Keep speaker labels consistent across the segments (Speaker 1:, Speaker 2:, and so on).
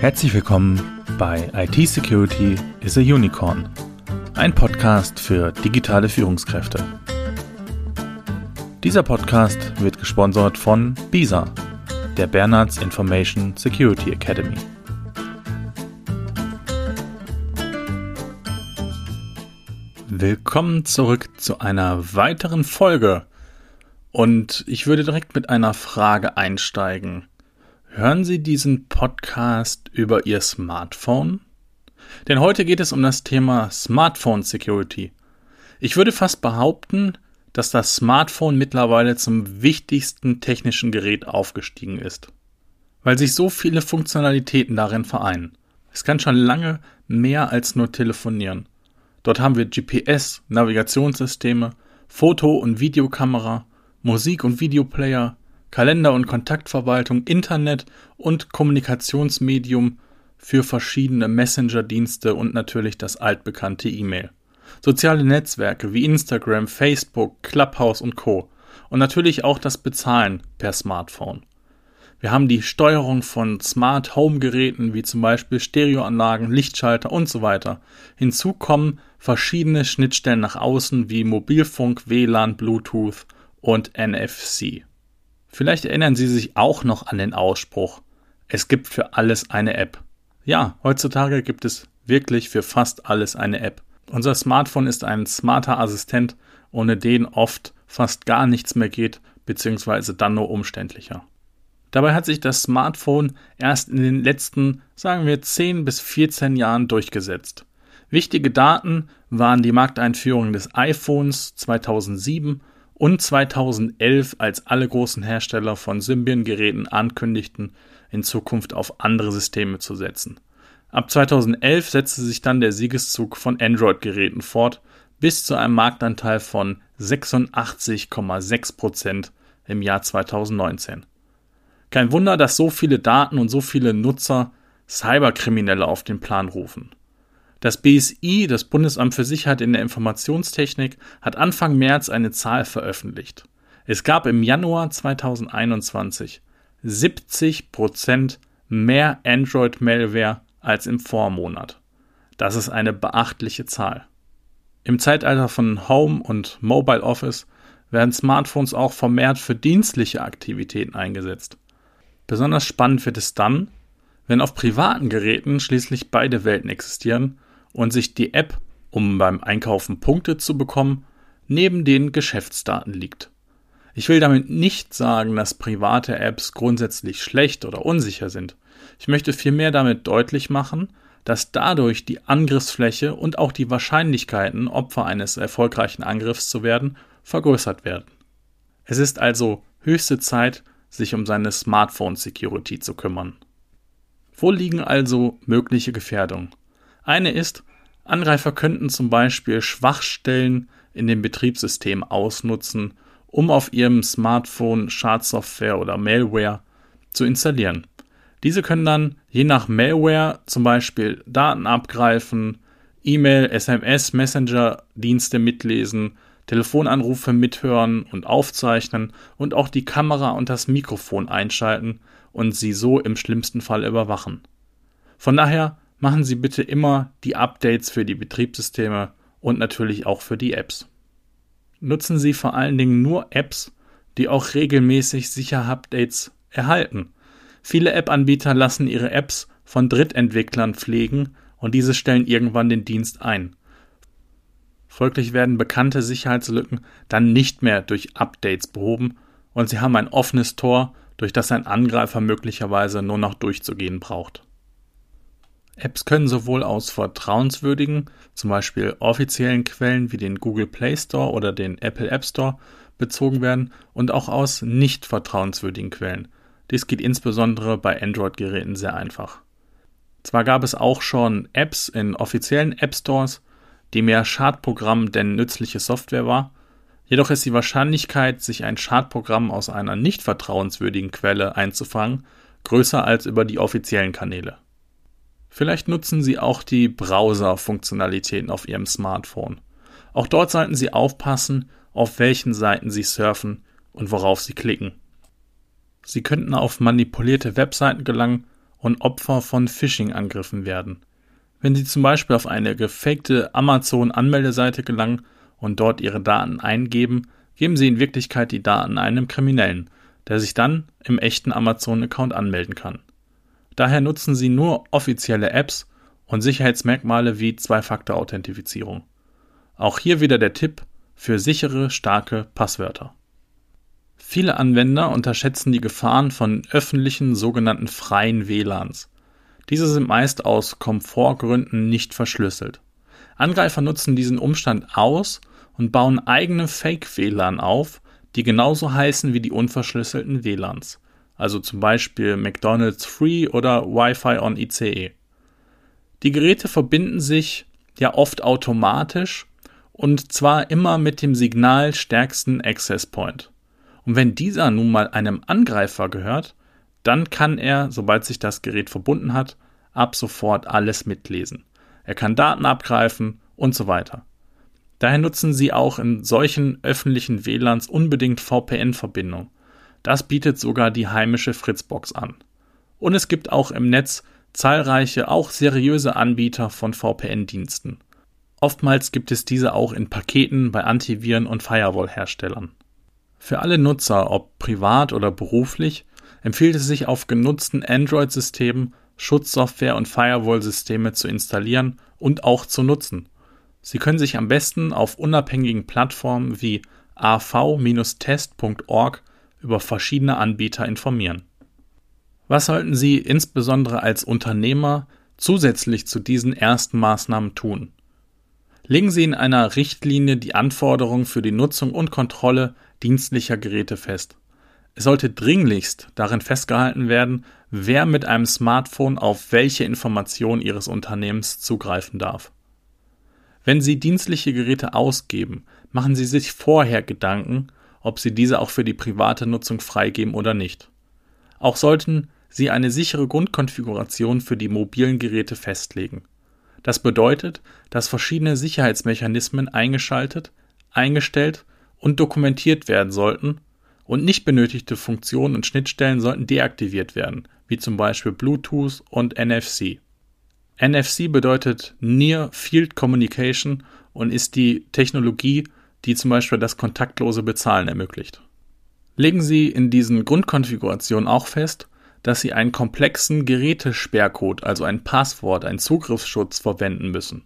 Speaker 1: Herzlich willkommen bei IT Security is a Unicorn, ein Podcast für digitale Führungskräfte. Dieser Podcast wird gesponsert von BISA, der Bernards Information Security Academy. Willkommen zurück zu einer weiteren Folge. Und ich würde direkt mit einer Frage einsteigen. Hören Sie diesen Podcast über Ihr Smartphone? Denn heute geht es um das Thema Smartphone Security. Ich würde fast behaupten, dass das Smartphone mittlerweile zum wichtigsten technischen Gerät aufgestiegen ist, weil sich so viele Funktionalitäten darin vereinen. Es kann schon lange mehr als nur telefonieren. Dort haben wir GPS, Navigationssysteme, Foto- und Videokamera, Musik- und Videoplayer, Kalender- und Kontaktverwaltung, Internet und Kommunikationsmedium für verschiedene Messenger-Dienste und natürlich das altbekannte E-Mail. Soziale Netzwerke wie Instagram, Facebook, Clubhouse und Co. Und natürlich auch das Bezahlen per Smartphone. Wir haben die Steuerung von Smart Home Geräten wie zum Beispiel Stereoanlagen, Lichtschalter und so weiter. Hinzu kommen verschiedene Schnittstellen nach außen wie Mobilfunk, WLAN, Bluetooth und NFC. Vielleicht erinnern Sie sich auch noch an den Ausspruch, es gibt für alles eine App. Ja, heutzutage gibt es wirklich für fast alles eine App. Unser Smartphone ist ein smarter Assistent, ohne den oft fast gar nichts mehr geht, beziehungsweise dann nur umständlicher. Dabei hat sich das Smartphone erst in den letzten, sagen wir, 10 bis 14 Jahren durchgesetzt. Wichtige Daten waren die Markteinführung des iPhones 2007 und 2011, als alle großen Hersteller von Symbian-Geräten ankündigten, in Zukunft auf andere Systeme zu setzen. Ab 2011 setzte sich dann der Siegeszug von Android-Geräten fort, bis zu einem Marktanteil von 86,6 Prozent im Jahr 2019. Kein Wunder, dass so viele Daten und so viele Nutzer Cyberkriminelle auf den Plan rufen. Das BSI, das Bundesamt für Sicherheit in der Informationstechnik, hat Anfang März eine Zahl veröffentlicht. Es gab im Januar 2021 70 Prozent mehr Android-Malware als im Vormonat. Das ist eine beachtliche Zahl. Im Zeitalter von Home und Mobile Office werden Smartphones auch vermehrt für dienstliche Aktivitäten eingesetzt. Besonders spannend wird es dann, wenn auf privaten Geräten schließlich beide Welten existieren und sich die App, um beim Einkaufen Punkte zu bekommen, neben den Geschäftsdaten liegt. Ich will damit nicht sagen, dass private Apps grundsätzlich schlecht oder unsicher sind. Ich möchte vielmehr damit deutlich machen, dass dadurch die Angriffsfläche und auch die Wahrscheinlichkeiten, Opfer eines erfolgreichen Angriffs zu werden, vergrößert werden. Es ist also höchste Zeit, sich um seine Smartphone Security zu kümmern. Wo liegen also mögliche Gefährdungen? Eine ist, Angreifer könnten zum Beispiel Schwachstellen in dem Betriebssystem ausnutzen, um auf ihrem Smartphone Schadsoftware oder Malware zu installieren. Diese können dann je nach Malware zum Beispiel Daten abgreifen, E-Mail, SMS, Messenger-Dienste mitlesen, Telefonanrufe mithören und aufzeichnen und auch die Kamera und das Mikrofon einschalten und sie so im schlimmsten Fall überwachen. Von daher machen Sie bitte immer die Updates für die Betriebssysteme und natürlich auch für die Apps. Nutzen Sie vor allen Dingen nur Apps, die auch regelmäßig Sicher-Updates erhalten. Viele App-Anbieter lassen ihre Apps von Drittentwicklern pflegen und diese stellen irgendwann den Dienst ein. Folglich werden bekannte Sicherheitslücken dann nicht mehr durch Updates behoben und sie haben ein offenes Tor, durch das ein Angreifer möglicherweise nur noch durchzugehen braucht. Apps können sowohl aus vertrauenswürdigen, zum Beispiel offiziellen Quellen wie den Google Play Store oder den Apple App Store bezogen werden und auch aus nicht vertrauenswürdigen Quellen. Dies geht insbesondere bei Android-Geräten sehr einfach. Zwar gab es auch schon Apps in offiziellen App Stores, die mehr Schadprogramm denn nützliche Software war, jedoch ist die Wahrscheinlichkeit, sich ein Schadprogramm aus einer nicht vertrauenswürdigen Quelle einzufangen, größer als über die offiziellen Kanäle. Vielleicht nutzen Sie auch die Browser-Funktionalitäten auf Ihrem Smartphone. Auch dort sollten Sie aufpassen, auf welchen Seiten Sie surfen und worauf Sie klicken. Sie könnten auf manipulierte Webseiten gelangen und Opfer von Phishing-Angriffen werden. Wenn Sie zum Beispiel auf eine gefakte Amazon-Anmeldeseite gelangen und dort Ihre Daten eingeben, geben Sie in Wirklichkeit die Daten einem Kriminellen, der sich dann im echten Amazon-Account anmelden kann. Daher nutzen Sie nur offizielle Apps und Sicherheitsmerkmale wie Zwei-Faktor-Authentifizierung. Auch hier wieder der Tipp für sichere, starke Passwörter. Viele Anwender unterschätzen die Gefahren von öffentlichen sogenannten freien WLANs. Diese sind meist aus Komfortgründen nicht verschlüsselt. Angreifer nutzen diesen Umstand aus und bauen eigene Fake-WLAN auf, die genauso heißen wie die unverschlüsselten WLANs, also zum Beispiel McDonald's Free oder Wi-Fi on ICE. Die Geräte verbinden sich ja oft automatisch und zwar immer mit dem signalstärksten Access Point. Und wenn dieser nun mal einem Angreifer gehört, dann kann er, sobald sich das Gerät verbunden hat, ab sofort alles mitlesen. Er kann Daten abgreifen und so weiter. Daher nutzen Sie auch in solchen öffentlichen WLANs unbedingt VPN-Verbindung. Das bietet sogar die heimische Fritzbox an. Und es gibt auch im Netz zahlreiche, auch seriöse Anbieter von VPN-Diensten. Oftmals gibt es diese auch in Paketen bei Antiviren- und Firewall-Herstellern. Für alle Nutzer, ob privat oder beruflich, empfiehlt es sich auf genutzten Android-Systemen Schutzsoftware und Firewall-Systeme zu installieren und auch zu nutzen. Sie können sich am besten auf unabhängigen Plattformen wie av-test.org über verschiedene Anbieter informieren. Was sollten Sie insbesondere als Unternehmer zusätzlich zu diesen ersten Maßnahmen tun? Legen Sie in einer Richtlinie die Anforderungen für die Nutzung und Kontrolle dienstlicher Geräte fest. Es sollte dringlichst darin festgehalten werden, wer mit einem Smartphone auf welche Informationen Ihres Unternehmens zugreifen darf. Wenn Sie dienstliche Geräte ausgeben, machen Sie sich vorher Gedanken, ob Sie diese auch für die private Nutzung freigeben oder nicht. Auch sollten Sie eine sichere Grundkonfiguration für die mobilen Geräte festlegen. Das bedeutet, dass verschiedene Sicherheitsmechanismen eingeschaltet, eingestellt und dokumentiert werden sollten und nicht benötigte Funktionen und Schnittstellen sollten deaktiviert werden, wie zum Beispiel Bluetooth und NFC. NFC bedeutet Near Field Communication und ist die Technologie, die zum Beispiel das kontaktlose Bezahlen ermöglicht. Legen Sie in diesen Grundkonfigurationen auch fest, dass Sie einen komplexen Gerätesperrcode, also ein Passwort, einen Zugriffsschutz verwenden müssen.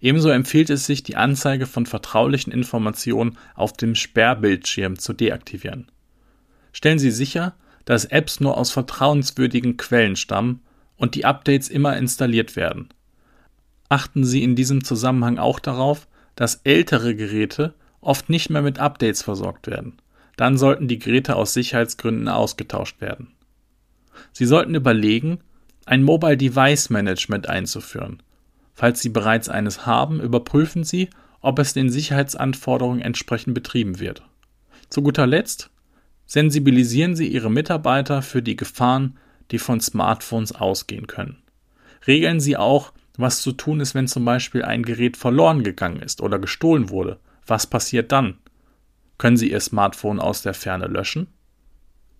Speaker 1: Ebenso empfiehlt es sich, die Anzeige von vertraulichen Informationen auf dem Sperrbildschirm zu deaktivieren. Stellen Sie sicher, dass Apps nur aus vertrauenswürdigen Quellen stammen und die Updates immer installiert werden. Achten Sie in diesem Zusammenhang auch darauf, dass ältere Geräte oft nicht mehr mit Updates versorgt werden. Dann sollten die Geräte aus Sicherheitsgründen ausgetauscht werden. Sie sollten überlegen, ein Mobile Device Management einzuführen. Falls Sie bereits eines haben, überprüfen Sie, ob es den Sicherheitsanforderungen entsprechend betrieben wird. Zu guter Letzt sensibilisieren Sie Ihre Mitarbeiter für die Gefahren, die von Smartphones ausgehen können. Regeln Sie auch, was zu tun ist, wenn zum Beispiel ein Gerät verloren gegangen ist oder gestohlen wurde. Was passiert dann? Können Sie Ihr Smartphone aus der Ferne löschen?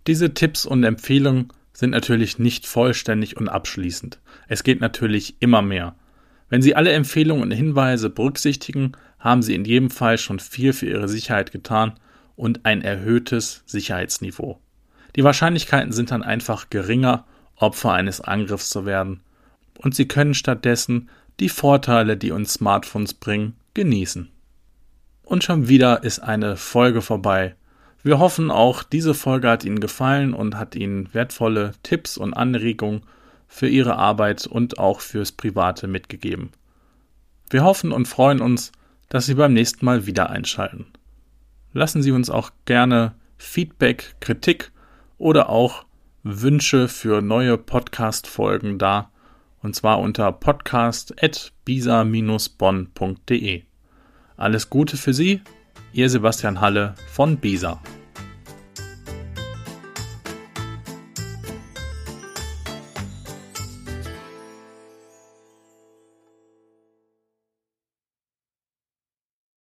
Speaker 1: Diese Tipps und Empfehlungen sind natürlich nicht vollständig und abschließend. Es geht natürlich immer mehr. Wenn Sie alle Empfehlungen und Hinweise berücksichtigen, haben Sie in jedem Fall schon viel für Ihre Sicherheit getan und ein erhöhtes Sicherheitsniveau. Die Wahrscheinlichkeiten sind dann einfach geringer, Opfer eines Angriffs zu werden, und Sie können stattdessen die Vorteile, die uns Smartphones bringen, genießen. Und schon wieder ist eine Folge vorbei. Wir hoffen auch, diese Folge hat Ihnen gefallen und hat Ihnen wertvolle Tipps und Anregungen für Ihre Arbeit und auch fürs Private mitgegeben. Wir hoffen und freuen uns, dass Sie beim nächsten Mal wieder einschalten lassen Sie uns auch gerne Feedback, Kritik oder auch Wünsche für neue Podcast-Folgen da. Und zwar unter podcast.bisa-bonn.de. Alles Gute für Sie, Ihr Sebastian Halle von Bisa.